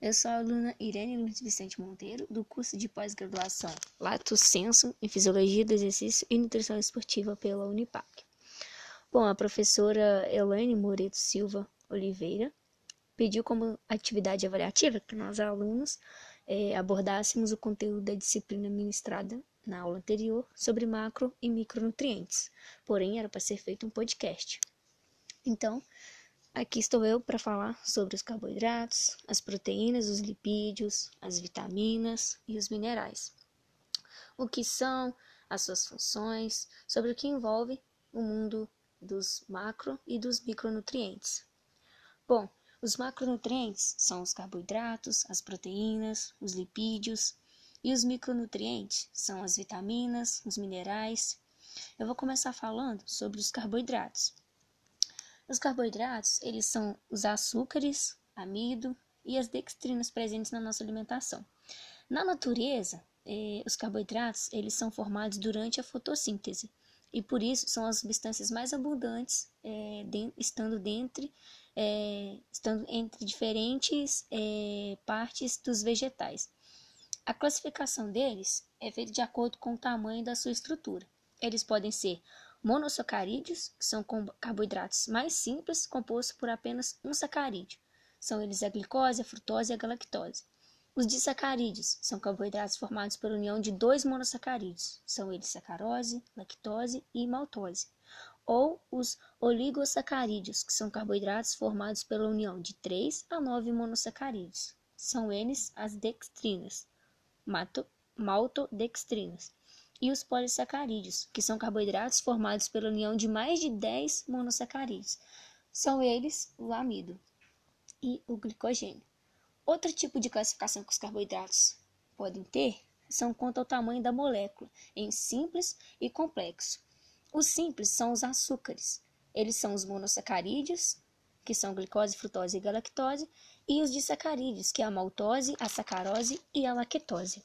Eu sou a aluna Irene Luiz Vicente Monteiro, do curso de pós-graduação Lato Senso em Fisiologia do Exercício e Nutrição Esportiva pela Unipac. Bom, a professora Elaine Moreto Silva Oliveira pediu como atividade avaliativa que nós alunos é, abordássemos o conteúdo da disciplina ministrada na aula anterior sobre macro e micronutrientes. Porém, era para ser feito um podcast. Então, aqui estou eu para falar sobre os carboidratos, as proteínas, os lipídios, as vitaminas e os minerais. O que são, as suas funções, sobre o que envolve o mundo dos macro e dos micronutrientes. Bom, os macronutrientes são os carboidratos, as proteínas, os lipídios, e os micronutrientes são as vitaminas, os minerais. Eu vou começar falando sobre os carboidratos. Os carboidratos, eles são os açúcares, amido e as dextrinas presentes na nossa alimentação. Na natureza, eh, os carboidratos, eles são formados durante a fotossíntese e por isso são as substâncias mais abundantes, eh, de, estando dentre é, estando entre diferentes é, partes dos vegetais. A classificação deles é feita de acordo com o tamanho da sua estrutura. Eles podem ser monossacarídeos, são carboidratos mais simples, compostos por apenas um sacarídeo. São eles a glicose, a frutose e a galactose. Os disacarídeos são carboidratos formados por união de dois monossacarídeos. São eles sacarose, lactose e maltose ou os oligosacarídeos, que são carboidratos formados pela união de 3 a 9 monossacarídeos. São eles as dextrinas, maltodextrinas, e os polissacarídeos, que são carboidratos formados pela união de mais de 10 monossacarídeos. São eles o amido e o glicogênio. Outro tipo de classificação que os carboidratos podem ter são quanto ao tamanho da molécula, em simples e complexo. Os simples são os açúcares. Eles são os monossacarídeos, que são glicose, frutose e galactose, e os disacarídeos, que é a maltose, a sacarose e a lactose.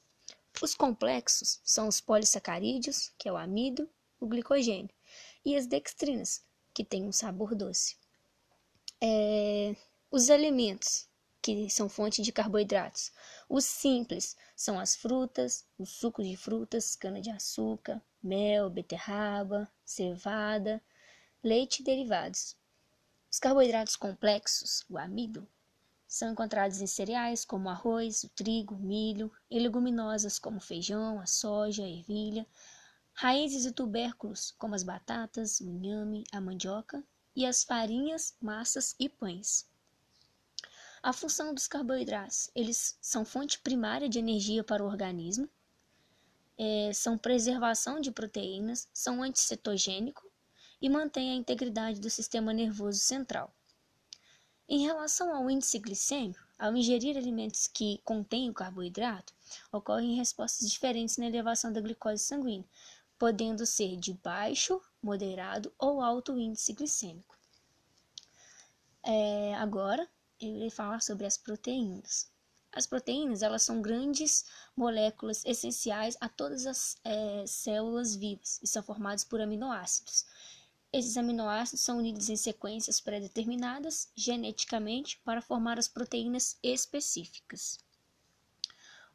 Os complexos são os polissacarídeos, que é o amido, o glicogênio, e as dextrinas, que têm um sabor doce. É... Os alimentos, que são fonte de carboidratos. Os simples são as frutas, os sucos de frutas, cana-de-açúcar, mel, beterraba, cevada, leite e derivados. Os carboidratos complexos, o amido, são encontrados em cereais como arroz, trigo, milho, e leguminosas como feijão, a soja, a ervilha, raízes e tubérculos como as batatas, o inhame, a mandioca e as farinhas, massas e pães. A função dos carboidratos, eles são fonte primária de energia para o organismo, é, são preservação de proteínas, são anticetogênico e mantêm a integridade do sistema nervoso central. Em relação ao índice glicêmico, ao ingerir alimentos que contêm o carboidrato, ocorrem respostas diferentes na elevação da glicose sanguínea, podendo ser de baixo, moderado ou alto índice glicêmico. É, agora, eu irei falar sobre as proteínas. As proteínas elas são grandes moléculas essenciais a todas as é, células vivas e são formadas por aminoácidos. Esses aminoácidos são unidos em sequências pré-determinadas geneticamente para formar as proteínas específicas.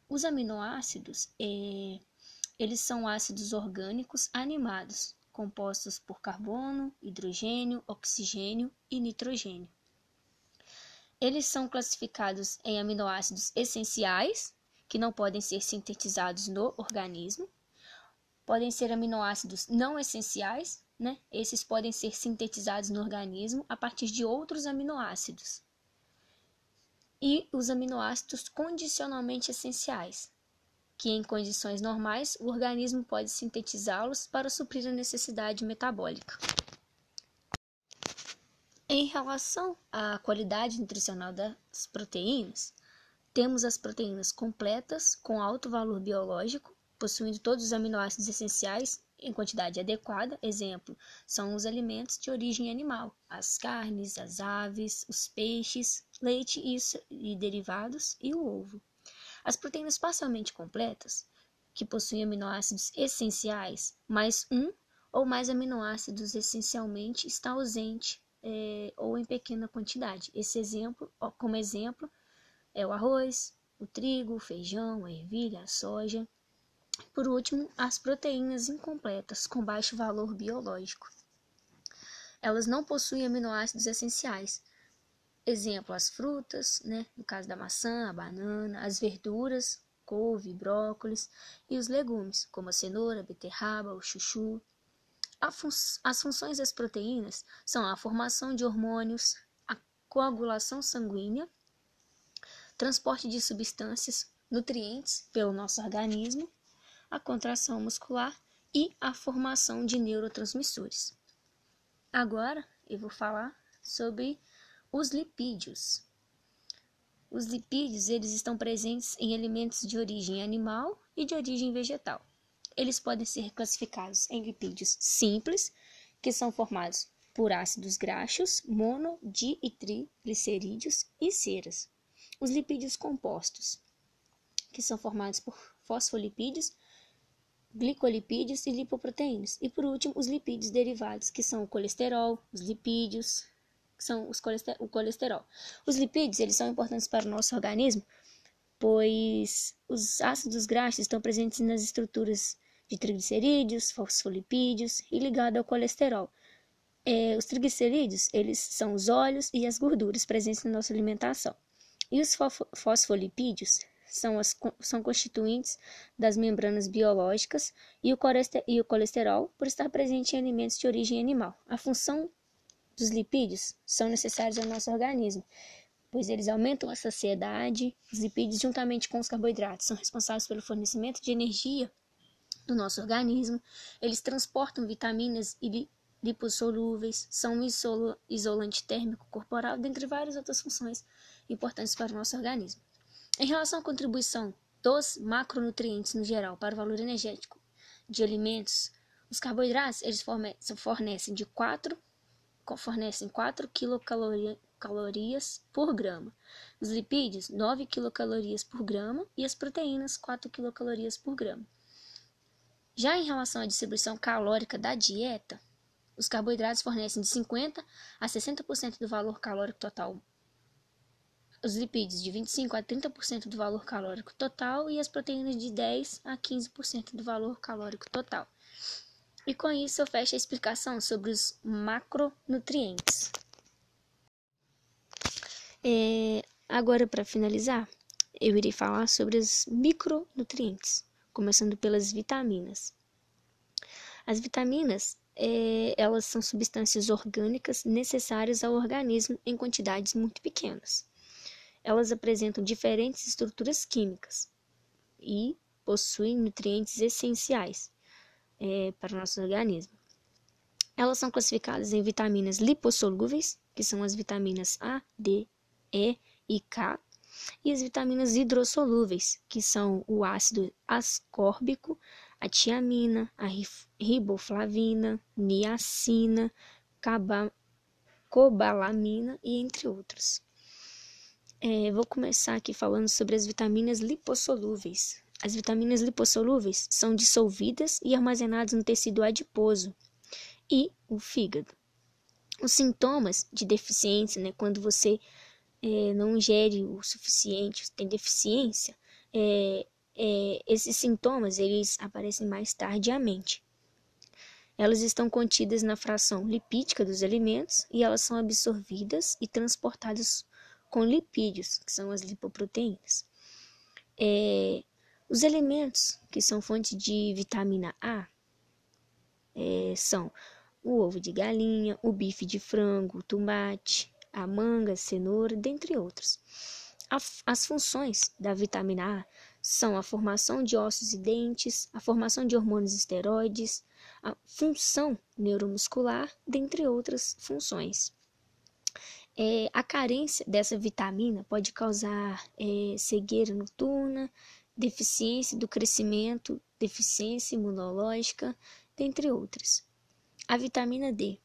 Os aminoácidos é, eles são ácidos orgânicos animados, compostos por carbono, hidrogênio, oxigênio e nitrogênio. Eles são classificados em aminoácidos essenciais, que não podem ser sintetizados no organismo. Podem ser aminoácidos não essenciais, né? Esses podem ser sintetizados no organismo a partir de outros aminoácidos. E os aminoácidos condicionalmente essenciais, que em condições normais o organismo pode sintetizá-los para suprir a necessidade metabólica. Em relação à qualidade nutricional das proteínas, temos as proteínas completas com alto valor biológico, possuindo todos os aminoácidos essenciais em quantidade adequada. Exemplo, são os alimentos de origem animal, as carnes, as aves, os peixes, leite e derivados e o ovo. As proteínas parcialmente completas, que possuem aminoácidos essenciais, mais um ou mais aminoácidos essencialmente está ausente é, ou em pequena quantidade. Esse exemplo, como exemplo, é o arroz, o trigo, o feijão, a ervilha, a soja. Por último, as proteínas incompletas com baixo valor biológico. Elas não possuem aminoácidos essenciais. Exemplo, as frutas, né? no caso da maçã, a banana, as verduras, couve, brócolis, e os legumes, como a cenoura, a beterraba, o chuchu. As funções das proteínas são a formação de hormônios, a coagulação sanguínea, transporte de substâncias, nutrientes pelo nosso organismo, a contração muscular e a formação de neurotransmissores. Agora eu vou falar sobre os lipídios. Os lipídios eles estão presentes em alimentos de origem animal e de origem vegetal. Eles podem ser classificados em lipídios simples, que são formados por ácidos graxos, mono, di e triglicerídeos e ceras os lipídios compostos, que são formados por fosfolipídios, glicolipídios e lipoproteínas. E por último, os lipídios derivados, que são o colesterol, os lipídios, que são os o colesterol. Os lipídios, eles são importantes para o nosso organismo, pois os ácidos graxos estão presentes nas estruturas de triglicerídeos, fosfolipídios e ligado ao colesterol. É, os triglicerídeos, eles são os óleos e as gorduras presentes na nossa alimentação. E os fosfolipídios são, as, são constituintes das membranas biológicas e o, colesterol, por estar presente em alimentos de origem animal. A função dos lipídios são necessários ao nosso organismo, pois eles aumentam a saciedade. Os lipídios, juntamente com os carboidratos, são responsáveis pelo fornecimento de energia do nosso organismo. Eles transportam vitaminas e lipossolúveis, são um isolante térmico corporal, dentre várias outras funções importantes para o nosso organismo. Em relação à contribuição dos macronutrientes no geral para o valor energético de alimentos, os carboidratos eles fornecem de 4 fornecem 4 quilocalorias por grama. Os lipídios, 9 quilocalorias por grama e as proteínas, 4 quilocalorias por grama. Já em relação à distribuição calórica da dieta, os carboidratos fornecem de 50 a 60% do valor calórico total os lipídios de 25 a 30% do valor calórico total e as proteínas de 10 a 15% do valor calórico total. E com isso eu fecho a explicação sobre os macronutrientes. É, agora, para finalizar, eu irei falar sobre os micronutrientes, começando pelas vitaminas. As vitaminas, é, elas são substâncias orgânicas necessárias ao organismo em quantidades muito pequenas elas apresentam diferentes estruturas químicas e possuem nutrientes essenciais é, para o nosso organismo. Elas são classificadas em vitaminas lipossolúveis, que são as vitaminas A, D, E e K, e as vitaminas hidrossolúveis, que são o ácido ascórbico, a tiamina, a riboflavina, niacina, cobalamina e entre outros. É, vou começar aqui falando sobre as vitaminas lipossolúveis. As vitaminas lipossolúveis são dissolvidas e armazenadas no tecido adiposo e o fígado. Os sintomas de deficiência, né, quando você é, não ingere o suficiente, tem deficiência, é, é, esses sintomas eles aparecem mais tardiamente. Elas estão contidas na fração lipídica dos alimentos e elas são absorvidas e transportadas com lipídios, que são as lipoproteínas. É, os elementos que são fonte de vitamina A é, são o ovo de galinha, o bife de frango, o tomate, a manga, a cenoura, dentre outros. as funções da vitamina A são a formação de ossos e dentes, a formação de hormônios esteroides, a função neuromuscular, dentre outras funções. É, a carência dessa vitamina pode causar é, cegueira noturna, deficiência do crescimento, deficiência imunológica, dentre outras. A vitamina D.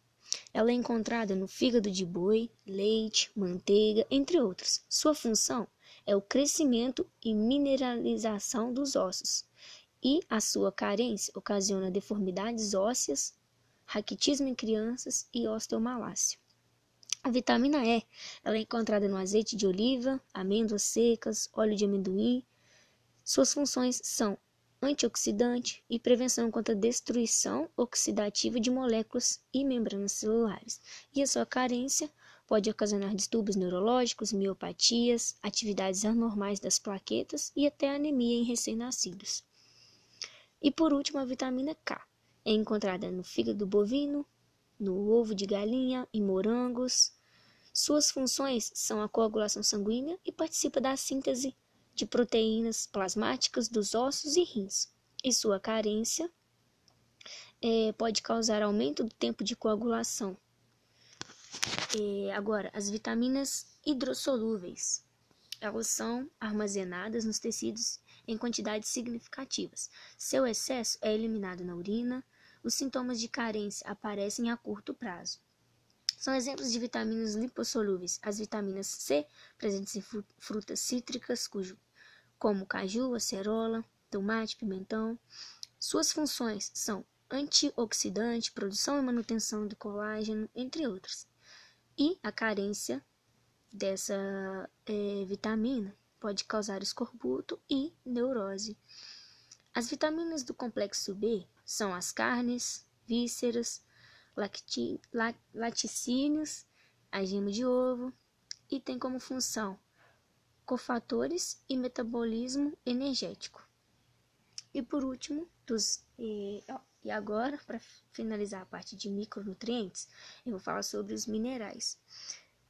Ela é encontrada no fígado de boi, leite, manteiga, entre outros. Sua função é o crescimento e mineralização dos ossos, e a sua carência ocasiona deformidades ósseas, raquitismo em crianças e osteomalácia. A vitamina E ela é encontrada no azeite de oliva, amêndoas secas, óleo de amendoim. Suas funções são antioxidante e prevenção contra destruição oxidativa de moléculas e membranas celulares. E a sua carência pode ocasionar distúrbios neurológicos, miopatias, atividades anormais das plaquetas e até anemia em recém-nascidos. E por último, a vitamina K é encontrada no fígado bovino, no ovo de galinha e morangos. Suas funções são a coagulação sanguínea e participa da síntese de proteínas plasmáticas dos ossos e rins. E sua carência é, pode causar aumento do tempo de coagulação, e agora, as vitaminas hidrossolúveis. Elas são armazenadas nos tecidos em quantidades significativas. Seu excesso é eliminado na urina. Os sintomas de carência aparecem a curto prazo. São exemplos de vitaminas lipossolúveis as vitaminas C, presentes em frutas cítricas, cujo, como caju, acerola, tomate, pimentão. Suas funções são antioxidante, produção e manutenção do colágeno, entre outras. E a carência dessa é, vitamina pode causar escorbuto e neurose. As vitaminas do complexo B são as carnes, vísceras, lacti, laticínios, a gema de ovo e tem como função cofatores e metabolismo energético. E por último, dos, e, e agora, para finalizar a parte de micronutrientes, eu vou falar sobre os minerais.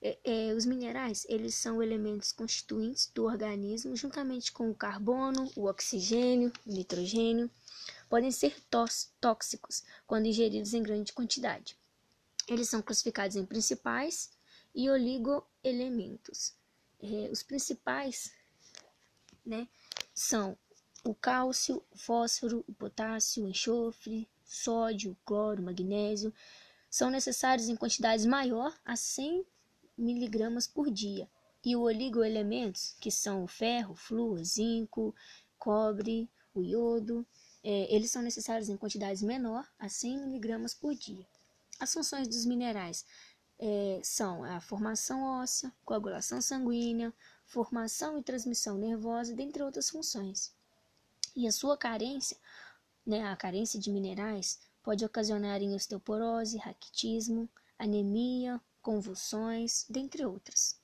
É, é, os minerais, eles são elementos constituintes do organismo, juntamente com o carbono, o oxigênio, o nitrogênio, podem ser tóxicos quando ingeridos em grande quantidade. Eles são classificados em principais e oligoelementos. É, os principais né, são o cálcio, o fósforo, o potássio, o enxofre, sódio, cloro, magnésio são necessários em quantidades maior a 100 miligramas por dia. E os oligoelementos, que são o ferro, flúor, zinco, cobre, o iodo, é, eles são necessários em quantidades menor a 100 miligramas por dia. As funções dos minerais é, são a formação óssea, coagulação sanguínea, formação e transmissão nervosa, dentre outras funções. E a sua carência, né, a carência de minerais, pode ocasionar em osteoporose, raquitismo, anemia, convulsões, dentre outras.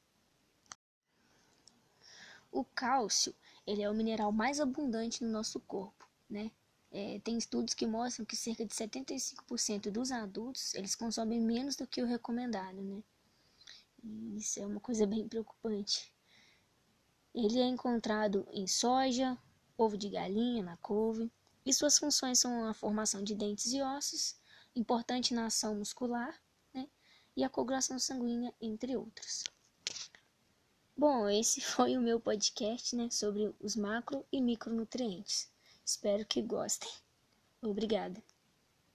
O cálcio, ele é o mineral mais abundante no nosso corpo, né? É, tem estudos que mostram que cerca de 75% dos adultos eles consomem menos do que o recomendado, né? Isso é uma coisa bem preocupante. Ele é encontrado em soja, ovo de galinha na couve, e suas funções são a formação de dentes e ossos, importante na ação muscular, e a coagulação sanguínea, entre outros. Bom, esse foi o meu podcast né, sobre os macro e micronutrientes. Espero que gostem. Obrigada.